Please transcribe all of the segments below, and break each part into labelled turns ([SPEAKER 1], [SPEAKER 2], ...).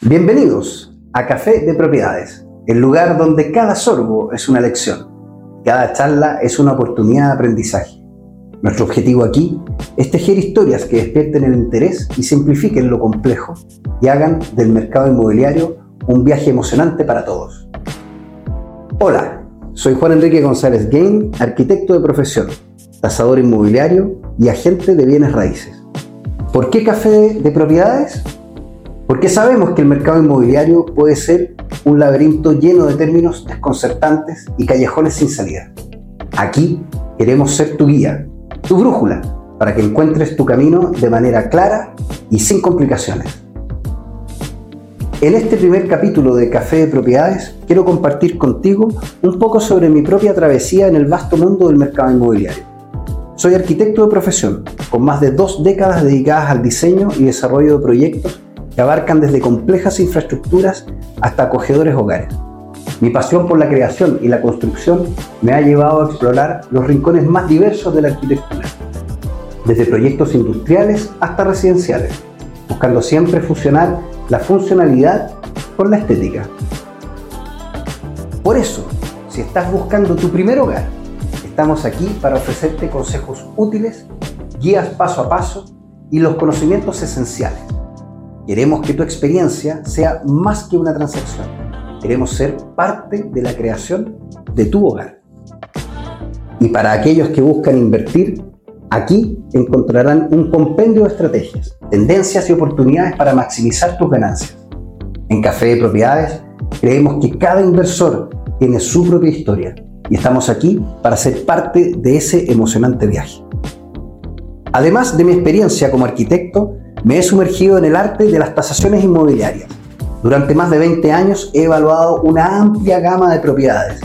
[SPEAKER 1] Bienvenidos a Café de Propiedades, el lugar donde cada sorbo es una lección, cada charla es una oportunidad de aprendizaje. Nuestro objetivo aquí es tejer historias que despierten el interés y simplifiquen lo complejo y hagan del mercado inmobiliario un viaje emocionante para todos. Hola, soy Juan Enrique González Gain, arquitecto de profesión, tasador inmobiliario y agente de bienes raíces. ¿Por qué café de propiedades? Porque sabemos que el mercado inmobiliario puede ser un laberinto lleno de términos desconcertantes y callejones sin salida. Aquí queremos ser tu guía, tu brújula, para que encuentres tu camino de manera clara y sin complicaciones. En este primer capítulo de Café de Propiedades quiero compartir contigo un poco sobre mi propia travesía en el vasto mundo del mercado inmobiliario. Soy arquitecto de profesión, con más de dos décadas dedicadas al diseño y desarrollo de proyectos que abarcan desde complejas infraestructuras hasta acogedores hogares. Mi pasión por la creación y la construcción me ha llevado a explorar los rincones más diversos de la arquitectura, desde proyectos industriales hasta residenciales, buscando siempre fusionar la funcionalidad con la estética. Por eso, si estás buscando tu primer hogar, estamos aquí para ofrecerte consejos útiles, guías paso a paso y los conocimientos esenciales Queremos que tu experiencia sea más que una transacción. Queremos ser parte de la creación de tu hogar. Y para aquellos que buscan invertir, aquí encontrarán un compendio de estrategias, tendencias y oportunidades para maximizar tus ganancias. En Café de Propiedades creemos que cada inversor tiene su propia historia y estamos aquí para ser parte de ese emocionante viaje. Además de mi experiencia como arquitecto, me he sumergido en el arte de las tasaciones inmobiliarias. Durante más de 20 años he evaluado una amplia gama de propiedades,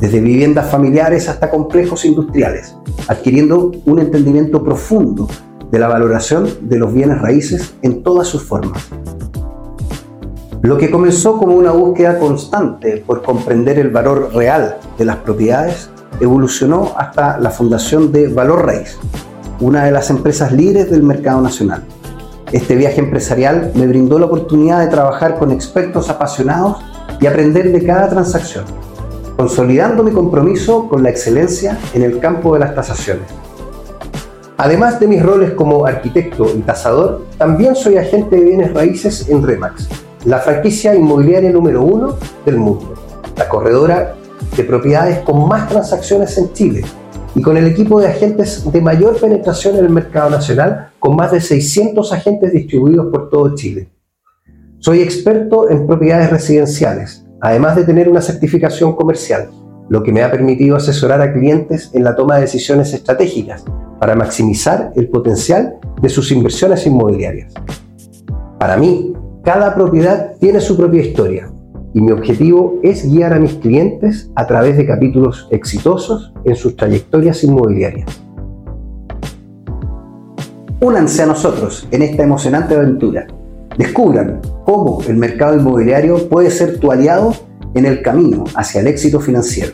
[SPEAKER 1] desde viviendas familiares hasta complejos industriales, adquiriendo un entendimiento profundo de la valoración de los bienes raíces en todas sus formas. Lo que comenzó como una búsqueda constante por comprender el valor real de las propiedades evolucionó hasta la fundación de Valor Raíz, una de las empresas líderes del mercado nacional. Este viaje empresarial me brindó la oportunidad de trabajar con expertos apasionados y aprender de cada transacción, consolidando mi compromiso con la excelencia en el campo de las tasaciones. Además de mis roles como arquitecto y tasador, también soy agente de bienes raíces en Remax, la franquicia inmobiliaria número uno del mundo, la corredora de propiedades con más transacciones en Chile y con el equipo de agentes de mayor penetración en el mercado nacional, con más de 600 agentes distribuidos por todo Chile. Soy experto en propiedades residenciales, además de tener una certificación comercial, lo que me ha permitido asesorar a clientes en la toma de decisiones estratégicas para maximizar el potencial de sus inversiones inmobiliarias. Para mí, cada propiedad tiene su propia historia y mi objetivo es guiar a mis clientes a través de capítulos exitosos en sus trayectorias inmobiliarias. Únanse a nosotros en esta emocionante aventura. Descubran cómo el mercado inmobiliario puede ser tu aliado en el camino hacia el éxito financiero.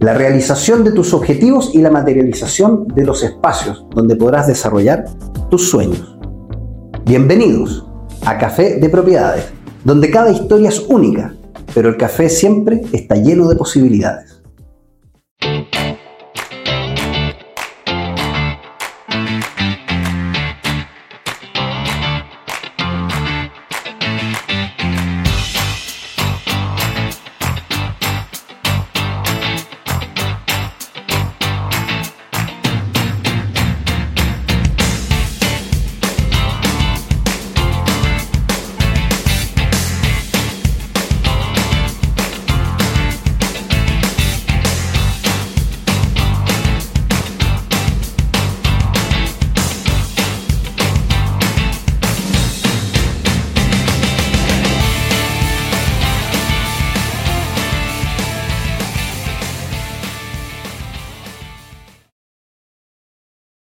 [SPEAKER 1] La realización de tus objetivos y la materialización de los espacios donde podrás desarrollar tus sueños. Bienvenidos a Café de Propiedades donde cada historia es única, pero el café siempre está lleno de posibilidades.